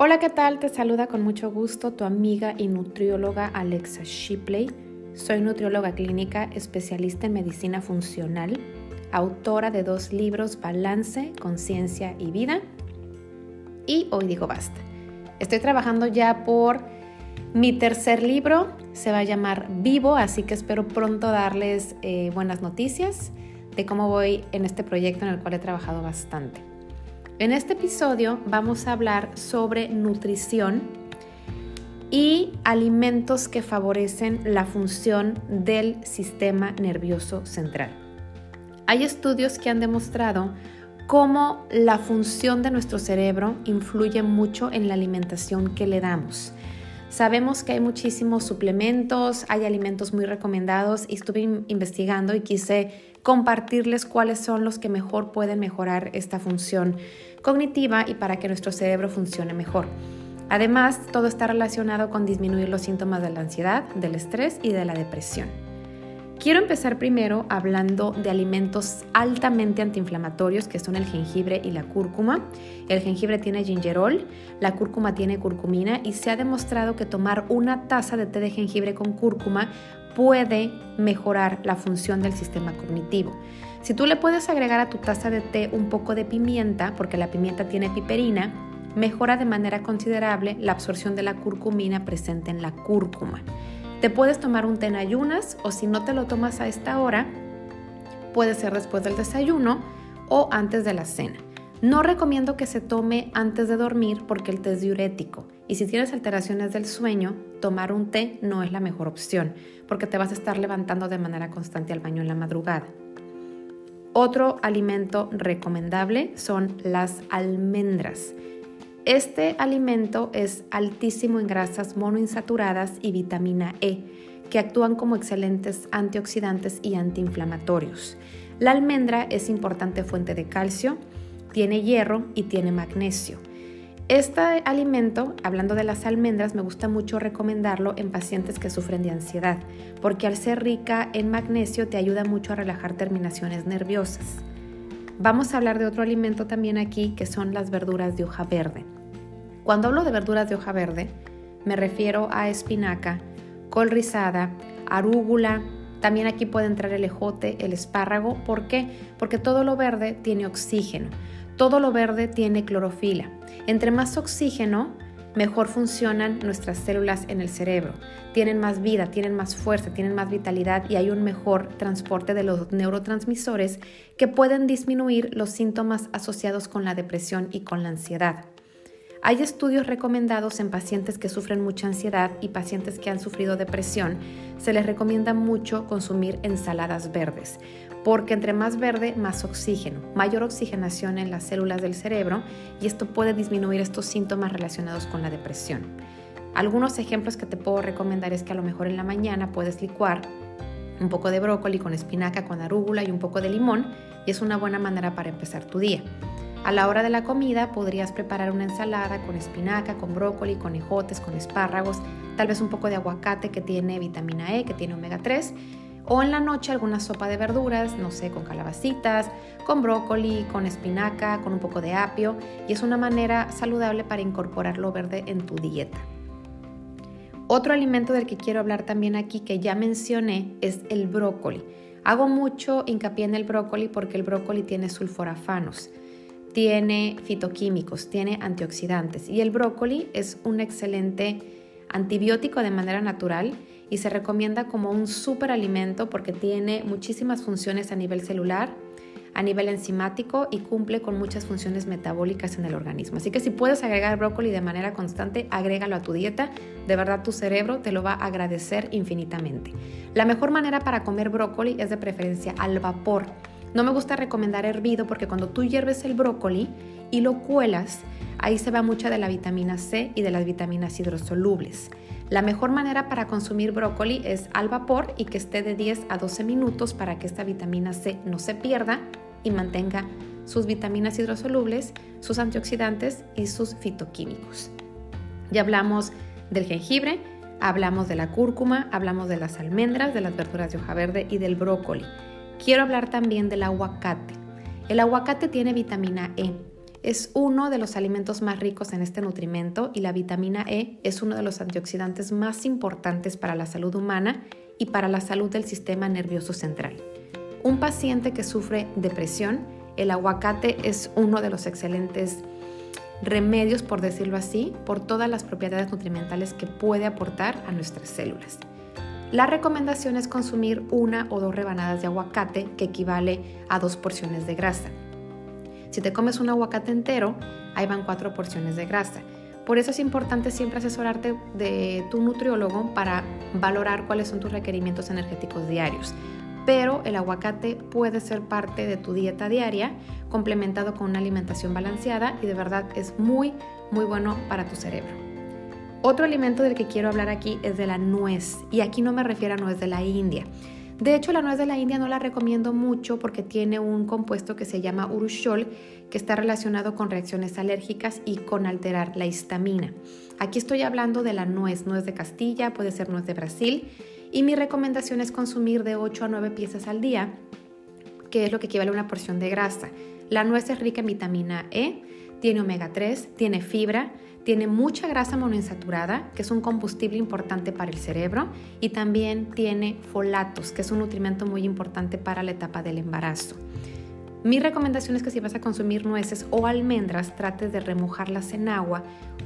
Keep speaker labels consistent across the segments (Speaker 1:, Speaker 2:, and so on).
Speaker 1: Hola, ¿qué tal? Te saluda con mucho gusto tu amiga y nutrióloga Alexa Shipley. Soy nutrióloga clínica, especialista en medicina funcional, autora de dos libros Balance, Conciencia y Vida. Y hoy digo basta. Estoy trabajando ya por mi tercer libro, se va a llamar Vivo, así que espero pronto darles eh, buenas noticias de cómo voy en este proyecto en el cual he trabajado bastante. En este episodio vamos a hablar sobre nutrición y alimentos que favorecen la función del sistema nervioso central. Hay estudios que han demostrado cómo la función de nuestro cerebro influye mucho en la alimentación que le damos. Sabemos que hay muchísimos suplementos, hay alimentos muy recomendados y estuve investigando y quise compartirles cuáles son los que mejor pueden mejorar esta función cognitiva y para que nuestro cerebro funcione mejor. Además, todo está relacionado con disminuir los síntomas de la ansiedad, del estrés y de la depresión. Quiero empezar primero hablando de alimentos altamente antiinflamatorios que son el jengibre y la cúrcuma. El jengibre tiene gingerol, la cúrcuma tiene curcumina y se ha demostrado que tomar una taza de té de jengibre con cúrcuma puede mejorar la función del sistema cognitivo. Si tú le puedes agregar a tu taza de té un poco de pimienta, porque la pimienta tiene piperina, mejora de manera considerable la absorción de la curcumina presente en la cúrcuma. Te puedes tomar un té en ayunas o si no te lo tomas a esta hora, puede ser después del desayuno o antes de la cena. No recomiendo que se tome antes de dormir porque el té es diurético y si tienes alteraciones del sueño, tomar un té no es la mejor opción porque te vas a estar levantando de manera constante al baño en la madrugada. Otro alimento recomendable son las almendras. Este alimento es altísimo en grasas monoinsaturadas y vitamina E, que actúan como excelentes antioxidantes y antiinflamatorios. La almendra es importante fuente de calcio, tiene hierro y tiene magnesio. Este alimento, hablando de las almendras, me gusta mucho recomendarlo en pacientes que sufren de ansiedad, porque al ser rica en magnesio te ayuda mucho a relajar terminaciones nerviosas. Vamos a hablar de otro alimento también aquí, que son las verduras de hoja verde. Cuando hablo de verduras de hoja verde, me refiero a espinaca, col rizada, arúgula, también aquí puede entrar el ejote, el espárrago. ¿Por qué? Porque todo lo verde tiene oxígeno. Todo lo verde tiene clorofila. Entre más oxígeno, mejor funcionan nuestras células en el cerebro. Tienen más vida, tienen más fuerza, tienen más vitalidad y hay un mejor transporte de los neurotransmisores que pueden disminuir los síntomas asociados con la depresión y con la ansiedad. Hay estudios recomendados en pacientes que sufren mucha ansiedad y pacientes que han sufrido depresión. Se les recomienda mucho consumir ensaladas verdes porque entre más verde, más oxígeno, mayor oxigenación en las células del cerebro y esto puede disminuir estos síntomas relacionados con la depresión. Algunos ejemplos que te puedo recomendar es que a lo mejor en la mañana puedes licuar un poco de brócoli con espinaca, con arúgula y un poco de limón y es una buena manera para empezar tu día. A la hora de la comida podrías preparar una ensalada con espinaca, con brócoli, con ejotes, con espárragos, tal vez un poco de aguacate que tiene vitamina E, que tiene omega 3 o en la noche alguna sopa de verduras, no sé, con calabacitas, con brócoli, con espinaca, con un poco de apio y es una manera saludable para incorporar lo verde en tu dieta. Otro alimento del que quiero hablar también aquí que ya mencioné es el brócoli. Hago mucho hincapié en el brócoli porque el brócoli tiene sulforafanos, tiene fitoquímicos, tiene antioxidantes y el brócoli es un excelente antibiótico de manera natural y se recomienda como un superalimento porque tiene muchísimas funciones a nivel celular, a nivel enzimático y cumple con muchas funciones metabólicas en el organismo. Así que si puedes agregar brócoli de manera constante, agrégalo a tu dieta. De verdad tu cerebro te lo va a agradecer infinitamente. La mejor manera para comer brócoli es de preferencia al vapor. No me gusta recomendar hervido porque cuando tú hierves el brócoli y lo cuelas, ahí se va mucha de la vitamina C y de las vitaminas hidrosolubles. La mejor manera para consumir brócoli es al vapor y que esté de 10 a 12 minutos para que esta vitamina C no se pierda y mantenga sus vitaminas hidrosolubles, sus antioxidantes y sus fitoquímicos. Ya hablamos del jengibre, hablamos de la cúrcuma, hablamos de las almendras, de las verduras de hoja verde y del brócoli. Quiero hablar también del aguacate. El aguacate tiene vitamina E. es uno de los alimentos más ricos en este nutrimento y la vitamina E es uno de los antioxidantes más importantes para la salud humana y para la salud del sistema nervioso central. Un paciente que sufre depresión, el aguacate es uno de los excelentes remedios, por decirlo así, por todas las propiedades nutrimentales que puede aportar a nuestras células. La recomendación es consumir una o dos rebanadas de aguacate, que equivale a dos porciones de grasa. Si te comes un aguacate entero, ahí van cuatro porciones de grasa. Por eso es importante siempre asesorarte de tu nutriólogo para valorar cuáles son tus requerimientos energéticos diarios. Pero el aguacate puede ser parte de tu dieta diaria, complementado con una alimentación balanceada y de verdad es muy, muy bueno para tu cerebro. Otro alimento del que quiero hablar aquí es de la nuez, y aquí no me refiero a nuez de la India. De hecho, la nuez de la India no la recomiendo mucho porque tiene un compuesto que se llama urushiol que está relacionado con reacciones alérgicas y con alterar la histamina. Aquí estoy hablando de la nuez, nuez de Castilla, puede ser nuez de Brasil y mi recomendación es consumir de 8 a 9 piezas al día, que es lo que equivale a una porción de grasa. La nuez es rica en vitamina E, tiene omega 3, tiene fibra, tiene mucha grasa monoinsaturada, que es un combustible importante para el cerebro, y también tiene folatos, que es un nutrimento muy importante para la etapa del embarazo. Mi recomendación es que si vas a consumir nueces o almendras, trates de remojarlas en agua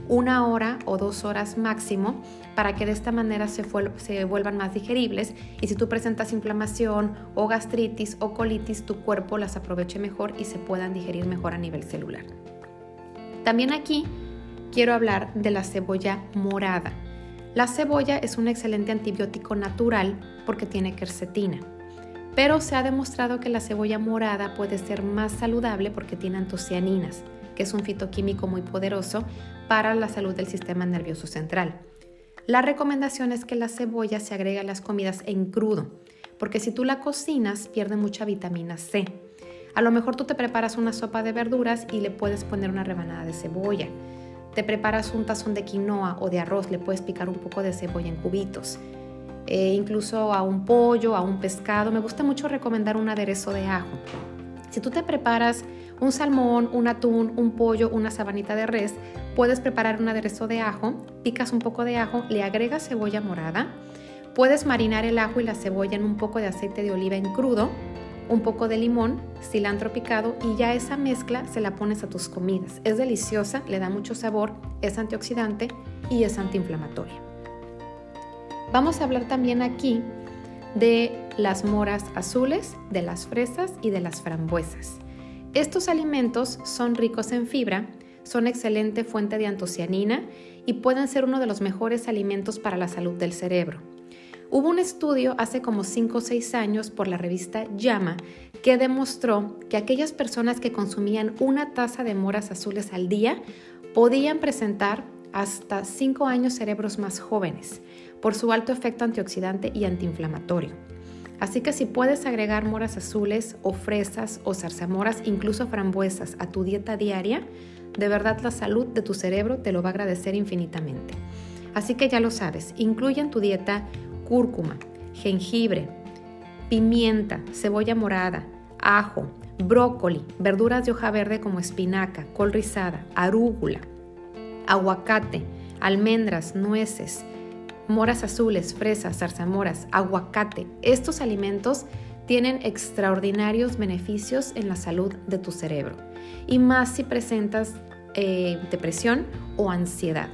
Speaker 1: una hora o dos horas máximo para que de esta manera se, se, vuelvan más digeribles y si tú presentas inflamación o gastritis o colitis, tu cuerpo las aproveche mejor y se puedan digerir mejor a nivel celular. También aquí quiero hablar de la cebolla morada. La cebolla es un excelente antibiótico natural porque tiene quercetina, pero se ha demostrado que la cebolla morada puede ser más saludable porque tiene antocianinas, que es un fitoquímico muy poderoso para la salud del sistema nervioso central. La recomendación es que la cebolla se agregue a las comidas en crudo, porque si tú la cocinas pierde mucha vitamina C. A lo mejor tú te preparas una sopa de verduras y le puedes poner una rebanada de cebolla te preparas un tazón de quinoa o de arroz, le puedes picar un poco de cebolla en cubitos. Eh, incluso a un pollo, a un pescado. Me gusta mucho recomendar un aderezo de ajo. Si tú te preparas un salmón, un atún, un pollo, una sabanita de res, puedes preparar un aderezo de ajo, picas un poco de ajo, le agregas cebolla morada, puedes marinar el ajo y la cebolla en un poco de aceite de oliva en crudo un poco de limón, cilantro picado y ya esa mezcla se la pones a tus comidas. Es deliciosa, le da mucho sabor, es antioxidante y es antiinflamatoria. Vamos a hablar también aquí de las moras azules, de las fresas y de las frambuesas. Estos alimentos son ricos en fibra, son excelente fuente de antocianina y pueden ser uno de los mejores alimentos para la salud del cerebro. Hubo un estudio hace como 5 o 6 años por la revista Llama que demostró que aquellas personas que consumían una taza de moras azules al día podían presentar hasta 5 años cerebros más jóvenes por su alto efecto antioxidante y antiinflamatorio. Así que si puedes agregar moras azules o fresas o zarzamoras, incluso frambuesas a tu dieta diaria, de verdad la salud de tu cerebro te lo va a agradecer infinitamente. Así que ya lo sabes, incluye en tu dieta cúrcuma, jengibre, pimienta, cebolla morada, ajo, brócoli, verduras de hoja verde como espinaca, col rizada, arúgula, aguacate, almendras, nueces, moras azules, fresas, zarzamoras, aguacate. Estos alimentos tienen extraordinarios beneficios en la salud de tu cerebro y más si presentas eh, depresión o ansiedad.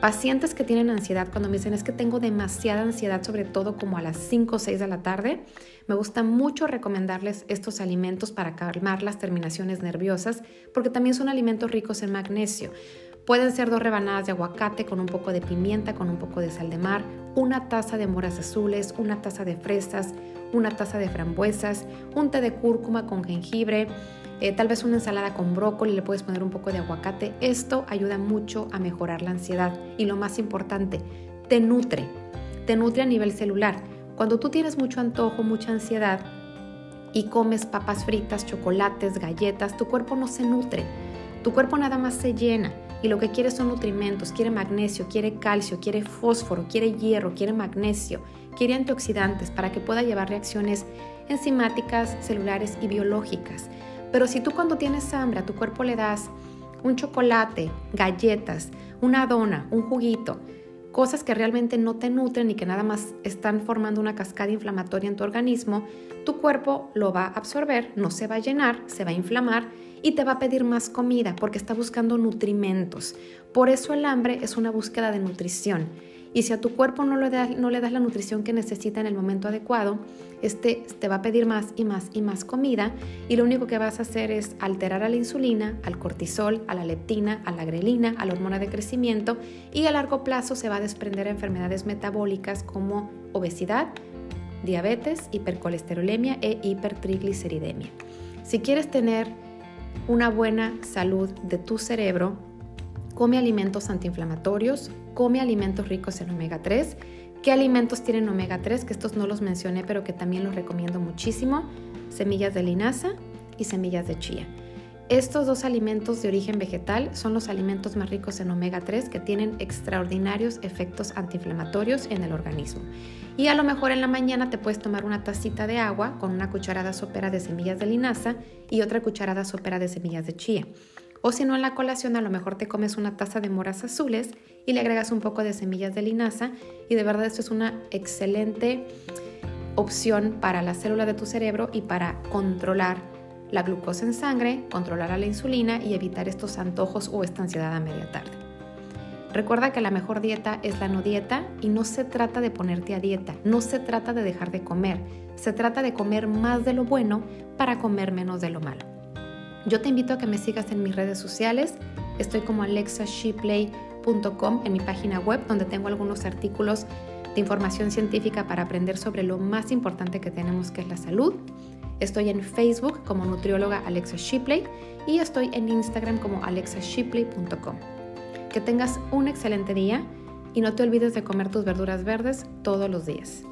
Speaker 1: Pacientes que tienen ansiedad, cuando me dicen es que tengo demasiada ansiedad, sobre todo como a las 5 o 6 de la tarde, me gusta mucho recomendarles estos alimentos para calmar las terminaciones nerviosas, porque también son alimentos ricos en magnesio. Pueden ser dos rebanadas de aguacate con un poco de pimienta, con un poco de sal de mar, una taza de moras azules, una taza de fresas, una taza de frambuesas, un té de cúrcuma con jengibre, eh, tal vez una ensalada con brócoli, le puedes poner un poco de aguacate. Esto ayuda mucho a mejorar la ansiedad y lo más importante, te nutre, te nutre a nivel celular. Cuando tú tienes mucho antojo, mucha ansiedad y comes papas fritas, chocolates, galletas, tu cuerpo no se nutre, tu cuerpo nada más se llena y lo que quiere son nutrimentos, quiere magnesio, quiere calcio, quiere fósforo, quiere hierro, quiere magnesio, quiere antioxidantes para que pueda llevar reacciones enzimáticas, celulares y biológicas. Pero si tú cuando tienes hambre a tu cuerpo le das un chocolate, galletas, una dona, un juguito, cosas que realmente no te nutren y que nada más están formando una cascada inflamatoria en tu organismo, tu cuerpo lo va a absorber, no se va a llenar, se va a inflamar y te va a pedir más comida porque está buscando nutrimentos. Por eso el hambre es una búsqueda de nutrición. Y si a tu cuerpo no le, das, no le das la nutrición que necesita en el momento adecuado, este te va a pedir más y más y más comida y lo único que vas a hacer es alterar a la insulina, al cortisol, a la leptina, a la grelina, a la hormona de crecimiento y a largo plazo se va a desprender enfermedades metabólicas como obesidad, diabetes, hipercolesterolemia e hipertrigliceridemia. Si quieres tener una buena salud de tu cerebro, come alimentos antiinflamatorios, come alimentos ricos en omega 3. ¿Qué alimentos tienen omega 3? Que estos no los mencioné, pero que también los recomiendo muchísimo. Semillas de linaza y semillas de chía. Estos dos alimentos de origen vegetal son los alimentos más ricos en omega 3 que tienen extraordinarios efectos antiinflamatorios en el organismo. Y a lo mejor en la mañana te puedes tomar una tacita de agua con una cucharada sopera de semillas de linaza y otra cucharada sopera de semillas de chía. O si no, en la colación a lo mejor te comes una taza de moras azules y le agregas un poco de semillas de linaza y de verdad esto es una excelente opción para la célula de tu cerebro y para controlar la glucosa en sangre, controlar a la insulina y evitar estos antojos o esta ansiedad a media tarde. Recuerda que la mejor dieta es la no dieta y no se trata de ponerte a dieta, no se trata de dejar de comer, se trata de comer más de lo bueno para comer menos de lo malo. Yo te invito a que me sigas en mis redes sociales. Estoy como alexashipley.com en mi página web donde tengo algunos artículos de información científica para aprender sobre lo más importante que tenemos que es la salud. Estoy en Facebook como nutrióloga Alexa Shipley y estoy en Instagram como alexashipley.com. Que tengas un excelente día y no te olvides de comer tus verduras verdes todos los días.